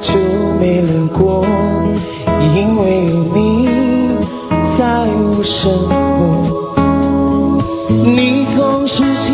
就没冷过，因为有你在我生活。你总是。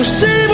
possível.